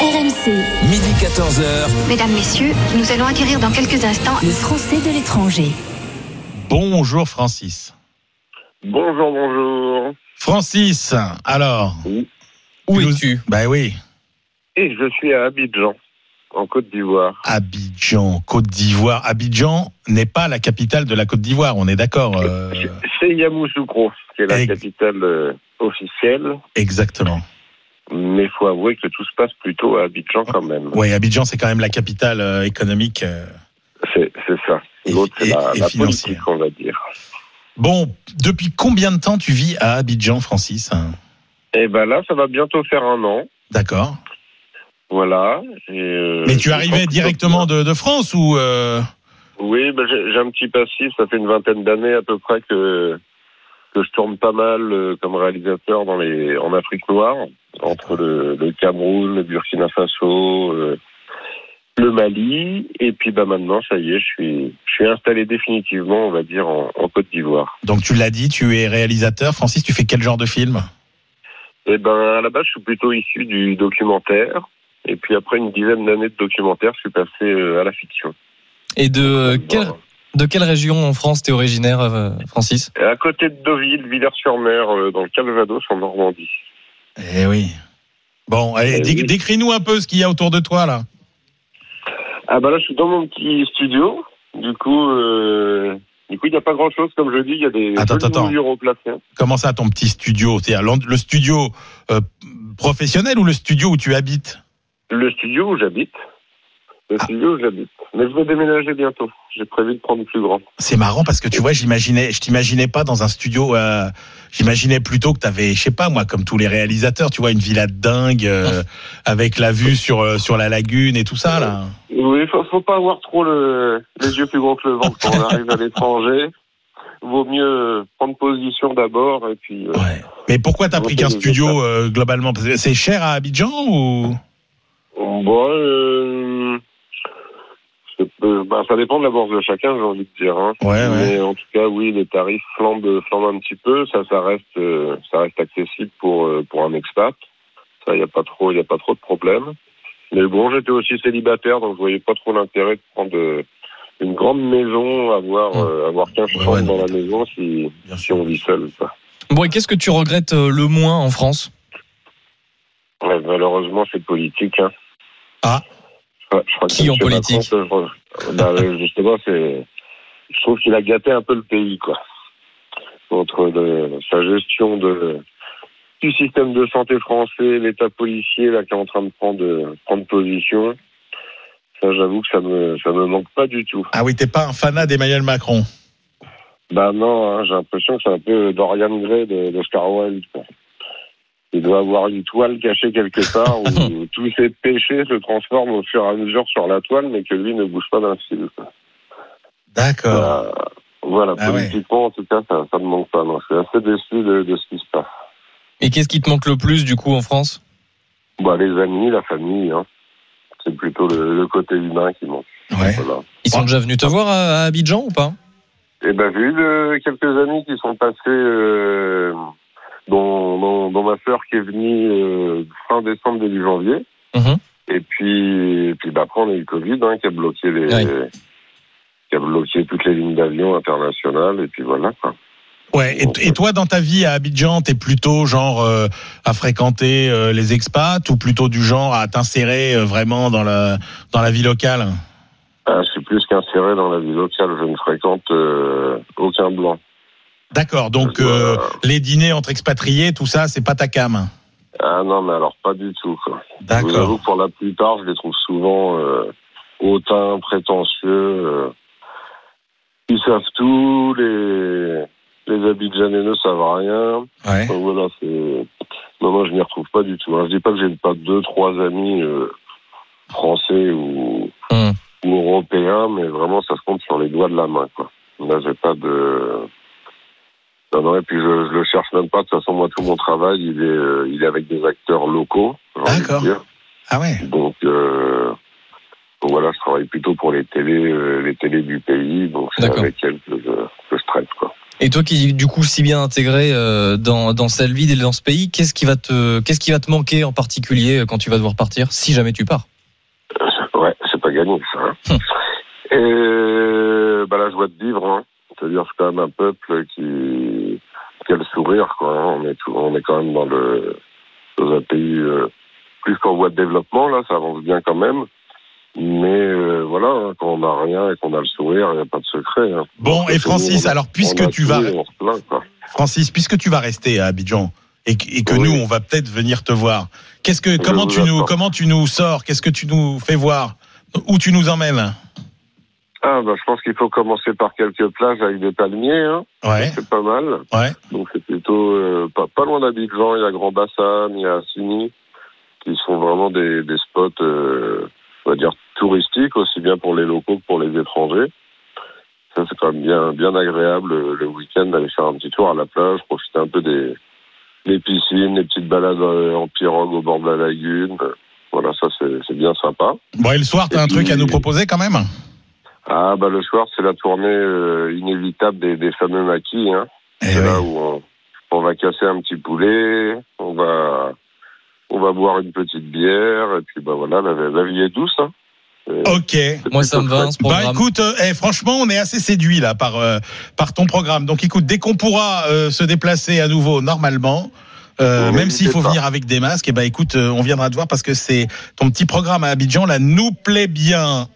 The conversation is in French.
RMC, Midi 14h. Mesdames, Messieurs, nous allons acquérir dans quelques instants le français de l'étranger. Bonjour Francis. Bonjour, bonjour. Francis, alors Oui. Où es-tu Bah oui, Et je suis à Abidjan, en Côte d'Ivoire. Abidjan, Côte d'Ivoire. Abidjan n'est pas la capitale de la Côte d'Ivoire, on est d'accord euh, C'est Yamoussoukro, qui est la capitale euh, officielle. Exactement. Mais il faut avouer que tout se passe plutôt à Abidjan quand même. Oui, Abidjan c'est quand même la capitale euh, économique. euh. C'est ça. L'autre, c'est la, la politique, on va dire. Bon, depuis combien de temps tu vis à Abidjan, Francis Et ben là, ça va bientôt faire un an. D'accord. Voilà. Et, euh, Mais tu arrivais directement de, de France ou euh, Oui, ben j'ai j'ai un petit passif. Ça fait une vingtaine d'années à peu près que que je tourne pas mal euh, comme réalisateur dans les en Afrique noire, entre le, le Cameroun, le Burkina Faso, euh, le Mali, et puis bah maintenant ça y est, je suis je suis installé définitivement, on va dire, en, en Côte d'Ivoire. Donc tu l'as dit, tu es réalisateur. Francis, tu fais quel genre de film? Et ben à la base, je suis plutôt issu du documentaire. Et puis après une dizaine d'années de documentaire, je suis passé euh, à la fiction. Et de, euh, Bon. De quelle région en France t'es originaire, euh, Francis? À côté de Deauville, Villers-sur-Mer, euh, dans le Calvados, en Normandie. Eh oui. Bon, allez, Eh oui. décris-nous un peu ce qu'il y a autour de toi là. Ah bah là, je suis dans mon petit studio. Du coup, euh, du coup, il n'y a pas grand-chose, comme je dis. Il y a des Attends, attends. plafond. Comment ça, ton petit studio? L'en- le studio professionnel ou le studio où tu habites? Le studio où j'habite. Le Ah. studio où j'habite. Mais je vais déménager bientôt. J'ai prévu de prendre plus grand. C'est marrant parce que tu vois, j'imaginais, je t'imaginais pas dans un studio. euh, j'imaginais plutôt que tu avais, je sais pas moi, comme tous les réalisateurs, tu vois, une villa de dingue euh, avec la vue sur euh, sur la lagune et tout ça là. Oui, faut, faut pas avoir trop le, les yeux plus gros que le ventre quand on arrive à l'étranger. Vaut mieux prendre position d'abord et puis. euh, Ouais. Mais pourquoi t'as pris qu'un studio euh, globalement? C'est cher à Abidjan ou? Bon, euh, bah, ça dépend de la bourse de chacun, j'ai envie de dire. Hein. Ouais, ouais. Mais en tout cas, oui, les tarifs flambent, flambent un petit peu. Ça, ça reste, euh, ça reste accessible pour euh, pour un expat. Ça, il y a pas trop, il y a pas trop de problèmes. Mais bon, j'étais aussi célibataire, donc je voyais pas trop l'intérêt de prendre euh, une grande maison, avoir euh, avoir 15 Ouais, chambres ouais, dans la maison si Bien si on vit seul. quoi. Bon, et qu'est-ce que tu regrettes euh, le moins en France? Ouais, malheureusement, c'est politique. Hein. Ah. Je crois- que Qui en politique Macron, je- bah, euh, Justement, c'est. Je trouve qu'il a gâté un peu le pays, quoi. Entre le- sa gestion de du système de santé français, l'État policier là qui est en train de prendre prendre position. Ça, j'avoue que ça me ça me manque pas du tout. Ah oui, t'es pas un fanat d'Emmanuel Macron? Bah non, hein, j'ai l'impression que c'est un peu Dorian Gray de- d'Oscar Wilde. quoi. Il doit avoir une toile cachée quelque part où tous ses péchés se transforment au fur et à mesure sur la toile, mais que lui ne bouge pas d'un fil. D'accord. Bah, voilà, Ah ouais. politiquement, en tout cas, ça, ça ne manque pas. Non, je suis assez déçu de, de ce qui se passe. Et qu'est-ce qui te manque le plus du coup en France? Bah, les amis, la famille, hein. c'est plutôt le, le côté humain qui manque. Ouais. Voilà. Ils sont déjà venus te voir à, à Abidjan ou pas? Et ben, j'ai eu de- quelques amis qui sont passés, euh, dont, dont, dont ma sœur qui est venue euh, fin décembre, début janvier. Mhm. Et puis, et puis bah, après, on a eu le Covid hein, qui a bloqué les, qui a bloqué toutes les lignes d'avion internationales. Et puis voilà. Quoi. Ouais. Et, et toi, dans ta vie à Abidjan, t'es plutôt genre euh, à fréquenter euh, les expats ou plutôt du genre à t'insérer euh, vraiment dans la dans la vie locale? Ah, je suis plus qu'inséré dans la vie locale. Je ne fréquente aucun blanc. D'accord. Donc euh, les dîners entre expatriés, tout ça, c'est pas ta cam. Ah non, mais alors pas du tout. Quoi. Je vous avoue D'accord. pour la plupart, je les trouve souvent euh, hautains, prétentieux. Euh, ils savent tout, les, les Abidjanais ne savent rien. Ouais. Donc voilà, c'est. Non, non, je m'y retrouve pas du tout. hein. Je dis pas que j'ai pas deux, trois amis euh, français ou, Hmm. ou européens, mais vraiment, ça se compte sur les doigts de la main, quoi. Là, j'ai pas de. Non, non, et puis je, je le cherche même pas. De toute façon, moi, tout mon travail, il est, euh, il est avec des acteurs locaux. D'accord. Ah ouais. Donc, euh, donc voilà, je travaille plutôt pour les télés, euh, les télés du pays. Donc c'est avec elles que je, que je traite, quoi. Et toi qui du coup si bien intégré dans dans cette ville et dans ce pays, qu'est-ce qui va te qu'est-ce qui va te manquer en particulier quand tu vas devoir partir, si jamais tu pars? Ouais, c'est pas gagné ça. hein. Hum. Et bah, la joie de vivre, hein. c'est-à-dire c'est quand même un peuple qui, qui a le sourire. Quoi, hein. On est tout- on est quand même dans le dans un pays euh, plus qu'en voie de développement là, ça avance bien quand même. Mais euh, voilà, hein, quand on n'a rien et qu'on a le sourire, il n'y a pas de secret. hein. Bon, et Francis, Nous, alors puisque tu vas, plaint. Francis, puisque tu vas rester à Abidjan et que, et que Oui. nous, on va peut-être venir te voir. Qu'est-ce que, comment tu nous, comment tu nous sors Qu'est-ce que tu nous fais voir Où tu nous emmènes? Ah, bah, je pense qu'il faut commencer par quelques plages avec des palmiers. Hein. Ouais, C'est pas mal. ouais. Donc c'est plutôt euh, pas, pas loin d'Abidjan, il y a Grand Bassam, il y a Sini, qui sont vraiment des, des spots, euh, on va dire, touristiques, aussi bien pour les locaux que pour les étrangers. Ça c'est quand même bien, bien agréable euh, le week-end d'aller faire un petit tour à la plage, profiter un peu des, des piscines, des petites balades euh, en pirogue au bord de la lagune. Voilà, ça c'est bien sympa. Bon, et le soir, t'as un Et truc à nous proposer quand même? Ah bah le soir c'est la tournée euh, inévitable des, des fameux maquis. Hein. Eh C'est oui. là où on, on va casser un petit poulet, on va, on va boire une petite bière, et puis bah voilà, la, la vie est douce. Hein. Ok. Moi ça me va chouette. ce programme. Bah écoute, euh, eh, franchement, on est assez séduit là par euh, par ton programme. Donc écoute, dès qu'on pourra euh, se déplacer à nouveau normalement, euh, même s'il faut pas. venir avec des masques, et ben écoute, euh, on viendra te voir parce que c'est ton petit programme à Abidjan là nous plaît bien.